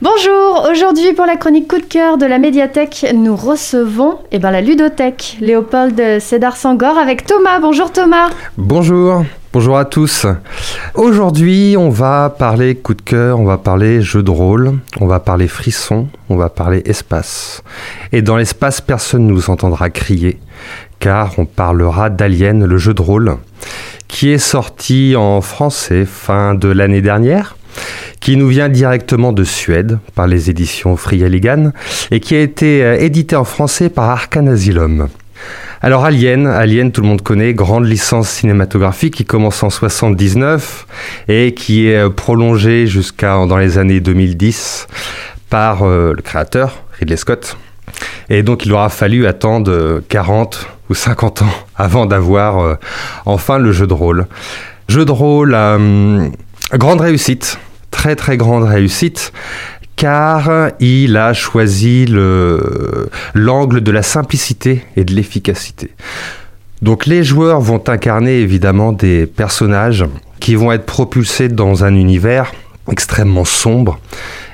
Bonjour, aujourd'hui pour la chronique coup de cœur de la médiathèque, nous recevons eh ben, la ludothèque Léopold Sédar Sangor avec Thomas. Bonjour Thomas. Bonjour, bonjour à tous. Aujourd'hui, on va parler coup de cœur, on va parler jeu de rôle, on va parler frisson, on va parler espace. Et dans l'espace, personne ne nous entendra crier, car on parlera d'Alien, le jeu de rôle, qui est sorti en français fin de l'année dernière qui nous vient directement de Suède par les éditions Free Alligan et qui a été euh, édité en français par Arcan Asylum. Alors Alien, Alien tout le monde connaît, grande licence cinématographique qui commence en 79 et qui est euh, prolongée jusqu'à dans les années 2010 par euh, le créateur Ridley Scott. Et donc il aura fallu attendre 40 ou 50 ans avant d'avoir enfin le jeu de rôle. Jeu de rôle à grande réussite très très grande réussite car il a choisi l'angle de la simplicité et de l'efficacité. Donc les joueurs vont incarner évidemment des personnages qui vont être propulsés dans un univers extrêmement sombre,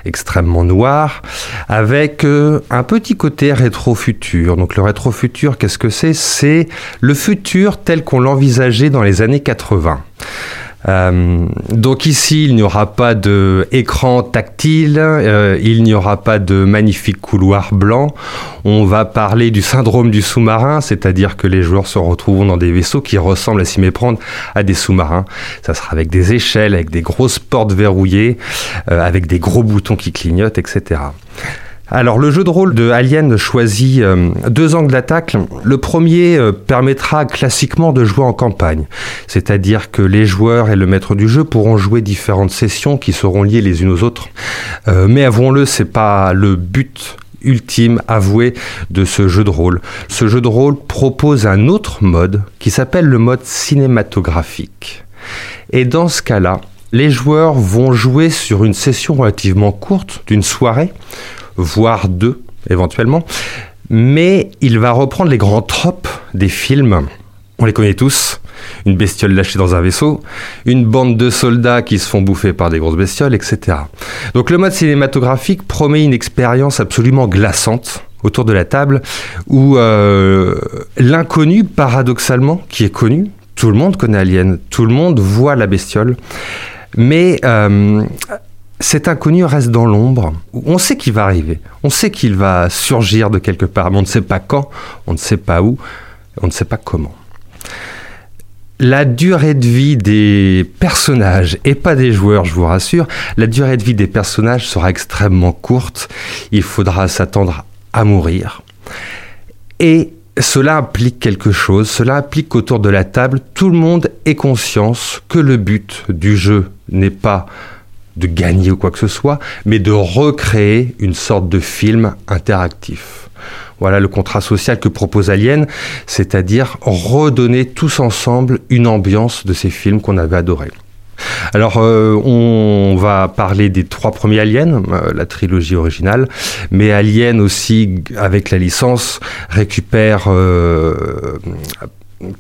extrêmement noir, avec euh, un petit côté rétro-futur. Donc le rétro-futur, qu'est-ce que c'est? C'est le futur tel qu'on l'envisageait dans les années 80. Euh, donc ici, il n'y aura pas d'écran tactile, euh, il n'y aura pas de magnifiques couloirs blancs. On va parler du syndrome du sous-marin, c'est-à-dire que les joueurs se retrouvent dans des vaisseaux qui ressemblent à s'y méprendre à des sous-marins. Ça sera avec des échelles, avec des grosses portes verrouillées, euh, avec des gros boutons qui clignotent, etc. Alors le jeu de rôle de Alien choisit euh, deux angles d'attaque. Le premier euh, permettra classiquement de jouer en campagne, c'est-à-dire que les joueurs et le maître du jeu pourront jouer différentes sessions qui seront liées les unes aux autres. Euh, mais avouons-le, c'est pas le but ultime avoué de ce jeu de rôle. Ce jeu de rôle propose un autre mode qui s'appelle le mode cinématographique. Et dans ce cas-là, les joueurs vont jouer sur une session relativement courte d'une soirée voire deux éventuellement. Mais il va reprendre les grands tropes des films. On les connaît tous. Une bestiole lâchée dans un vaisseau, une bande de soldats qui se font bouffer par des grosses bestioles, etc. Donc le mode cinématographique promet une expérience absolument glaçante autour de la table où euh, l'inconnu, paradoxalement, qui est connu, tout le monde connaît Alien, tout le monde voit la bestiole, mais euh, cet inconnu reste dans l'ombre. On sait qu'il va arriver, on sait qu'il va surgir de quelque part, mais on ne sait pas quand, on ne sait pas où, on ne sait pas comment. La durée de vie des personnages, et pas des joueurs, je vous rassure, la durée de vie des personnages sera extrêmement courte. Il faudra s'attendre à mourir. Et cela implique quelque chose, cela implique qu'autour de la table, tout le monde ait conscience que le but du jeu n'est pas de gagner ou quoi que ce soit, mais de recréer une sorte de film interactif. Voilà le contrat social que propose Alien, c'est-à-dire redonner tous ensemble une ambiance de ces films qu'on avait adorés. Alors, euh, on va parler des trois premiers Aliens, euh, la trilogie originale, mais Alien aussi, avec la licence, récupère euh,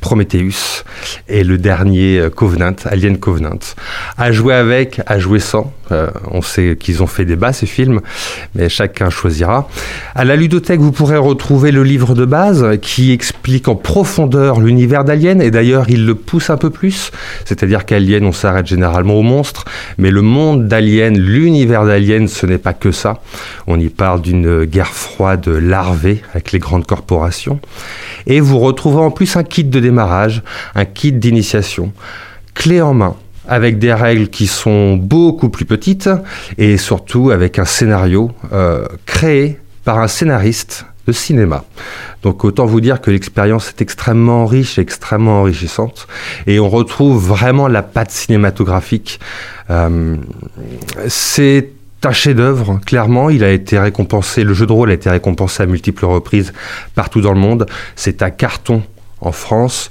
Prometheus et le dernier euh, Covenant, Alien Covenant. À jouer avec, à jouer sans. Euh, on sait qu'ils ont fait débat ces films, mais chacun choisira. À la ludothèque, vous pourrez retrouver le livre de base qui explique en profondeur l'univers d'Alien et d'ailleurs il le pousse un peu plus. C'est-à-dire qu'Alien, on s'arrête généralement aux monstres, mais le monde d'Alien, l'univers d'Alien, ce n'est pas que ça. On y parle d'une guerre froide larvée avec les grandes corporations. Et vous retrouvez en plus un kit de démarrage, un kit d'initiation, clé en main avec des règles qui sont beaucoup plus petites et surtout avec un scénario euh, créé par un scénariste de cinéma. Donc autant vous dire que l'expérience est extrêmement riche, extrêmement enrichissante, et on retrouve vraiment la patte cinématographique. Euh, c'est un chef-d'œuvre, clairement. Il a été récompensé, le jeu de rôle a été récompensé à multiples reprises partout dans le monde. C'est un carton en France.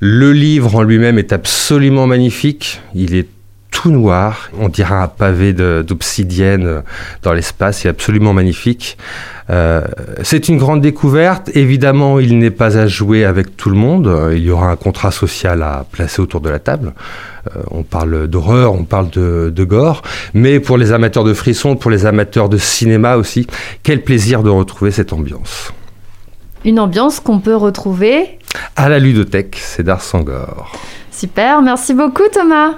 Le livre en lui-même est absolument magnifique. Il est tout noir, on dirait un pavé d'obsidienne dans l'espace, c'est absolument magnifique. Euh, c'est une grande découverte, évidemment il n'est pas à jouer avec tout le monde, il y aura un contrat social à placer autour de la table. Euh, on parle d'horreur, on parle de, gore, mais pour les amateurs de frissons, pour les amateurs de cinéma aussi, quel plaisir de retrouver cette ambiance. Une ambiance qu'on peut retrouver à la ludothèque, c'est d'Arsangor. Super, merci beaucoup Thomas.